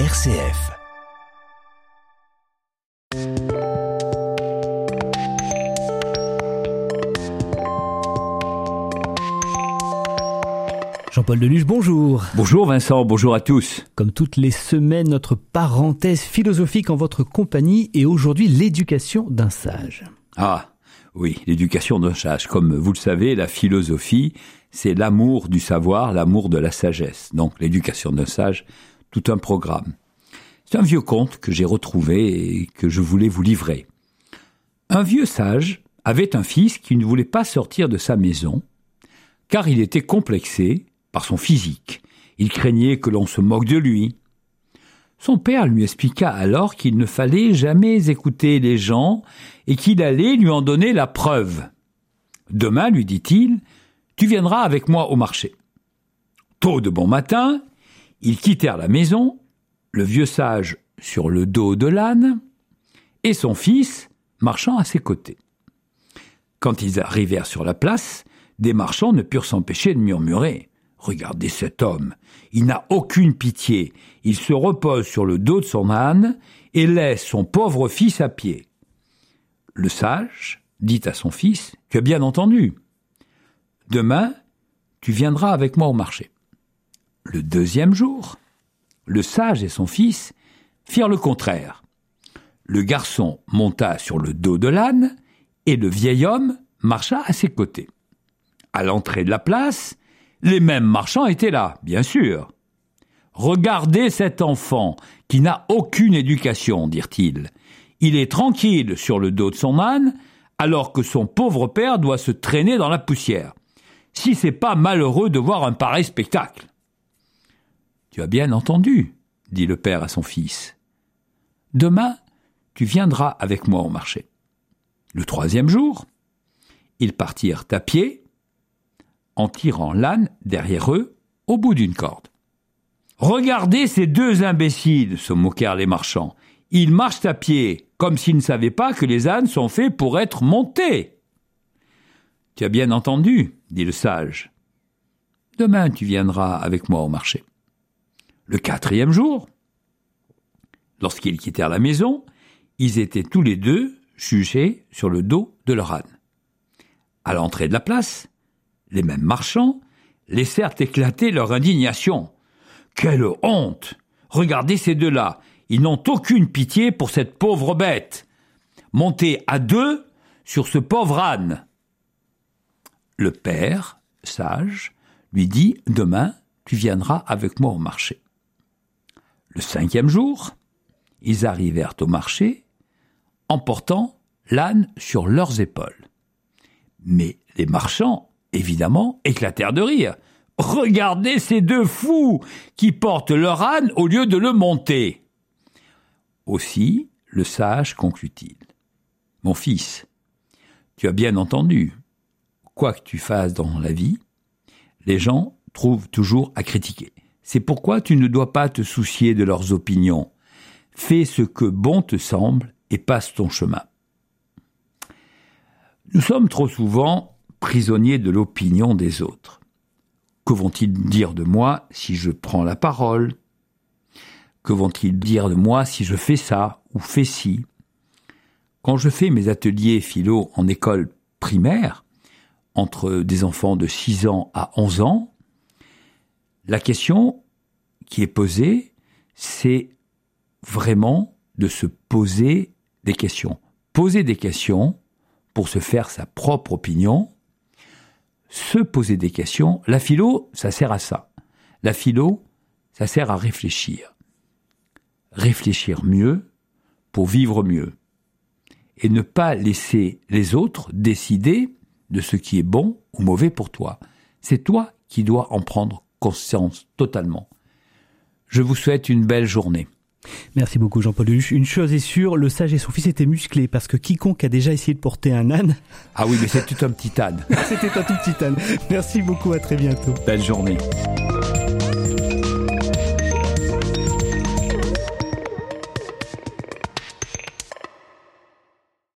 RCF. Jean-Paul Deluge, bonjour. Bonjour Vincent, bonjour à tous. Comme toutes les semaines, notre parenthèse philosophique en votre compagnie et aujourd'hui l'éducation d'un sage. Ah, oui, l'éducation d'un sage. Comme vous le savez, la philosophie, c'est l'amour du savoir, l'amour de la sagesse. Donc l'éducation d'un sage, tout un programme. C'est un vieux conte que j'ai retrouvé et que je voulais vous livrer. Un vieux sage avait un fils qui ne voulait pas sortir de sa maison, car il était complexé par son physique. Il craignait que l'on se moque de lui. Son père lui expliqua alors qu'il ne fallait jamais écouter les gens et qu'il allait lui en donner la preuve. Demain, lui dit-il, tu viendras avec moi au marché. Tôt de bon matin, ils quittèrent la maison, le vieux sage sur le dos de l'âne, et son fils marchant à ses côtés. Quand ils arrivèrent sur la place, des marchands ne purent s'empêcher de murmurer. Regardez cet homme, il n'a aucune pitié, il se repose sur le dos de son âne et laisse son pauvre fils à pied. Le sage dit à son fils, Tu as bien entendu. Demain, tu viendras avec moi au marché. Le deuxième jour, le sage et son fils firent le contraire. Le garçon monta sur le dos de l'âne et le vieil homme marcha à ses côtés. À l'entrée de la place, les mêmes marchands étaient là, bien sûr. Regardez cet enfant qui n'a aucune éducation, dirent-ils. Il est tranquille sur le dos de son âne, alors que son pauvre père doit se traîner dans la poussière. Si c'est pas malheureux de voir un pareil spectacle. Tu as bien entendu, dit le père à son fils. Demain, tu viendras avec moi au marché. Le troisième jour, ils partirent à pied, en tirant l'âne derrière eux au bout d'une corde. Regardez ces deux imbéciles, se moquèrent les marchands. Ils marchent à pied, comme s'ils ne savaient pas que les ânes sont faits pour être montés. Tu as bien entendu, dit le sage. Demain tu viendras avec moi au marché. Le quatrième jour, lorsqu'ils quittèrent la maison, ils étaient tous les deux jugés sur le dos de leur âne. À l'entrée de la place, les mêmes marchands laissèrent éclater leur indignation. Quelle honte Regardez ces deux-là, ils n'ont aucune pitié pour cette pauvre bête. Montez à deux sur ce pauvre âne. Le père, sage, lui dit Demain, tu viendras avec moi au marché. Le cinquième jour, ils arrivèrent au marché en portant l'âne sur leurs épaules. Mais les marchands évidemment, éclatèrent de rire. Regardez ces deux fous qui portent leur âne au lieu de le monter. Aussi, le sage conclut-il. Mon fils, tu as bien entendu, quoi que tu fasses dans la vie, les gens trouvent toujours à critiquer. C'est pourquoi tu ne dois pas te soucier de leurs opinions. Fais ce que bon te semble et passe ton chemin. Nous sommes trop souvent prisonnier de l'opinion des autres. Que vont-ils dire de moi si je prends la parole? Que vont-ils dire de moi si je fais ça ou fais ci? Quand je fais mes ateliers philo en école primaire, entre des enfants de 6 ans à 11 ans, la question qui est posée, c'est vraiment de se poser des questions. Poser des questions pour se faire sa propre opinion, se poser des questions. La philo, ça sert à ça. La philo, ça sert à réfléchir. Réfléchir mieux pour vivre mieux. Et ne pas laisser les autres décider de ce qui est bon ou mauvais pour toi. C'est toi qui dois en prendre conscience totalement. Je vous souhaite une belle journée. Merci beaucoup Jean-Paul Lelouch. Une chose est sûre, le sage et son fils étaient musclés parce que quiconque a déjà essayé de porter un âne... Ah oui, mais c'était un petit âne. c'était un tout petit âne. Merci beaucoup, à très bientôt. Belle journée.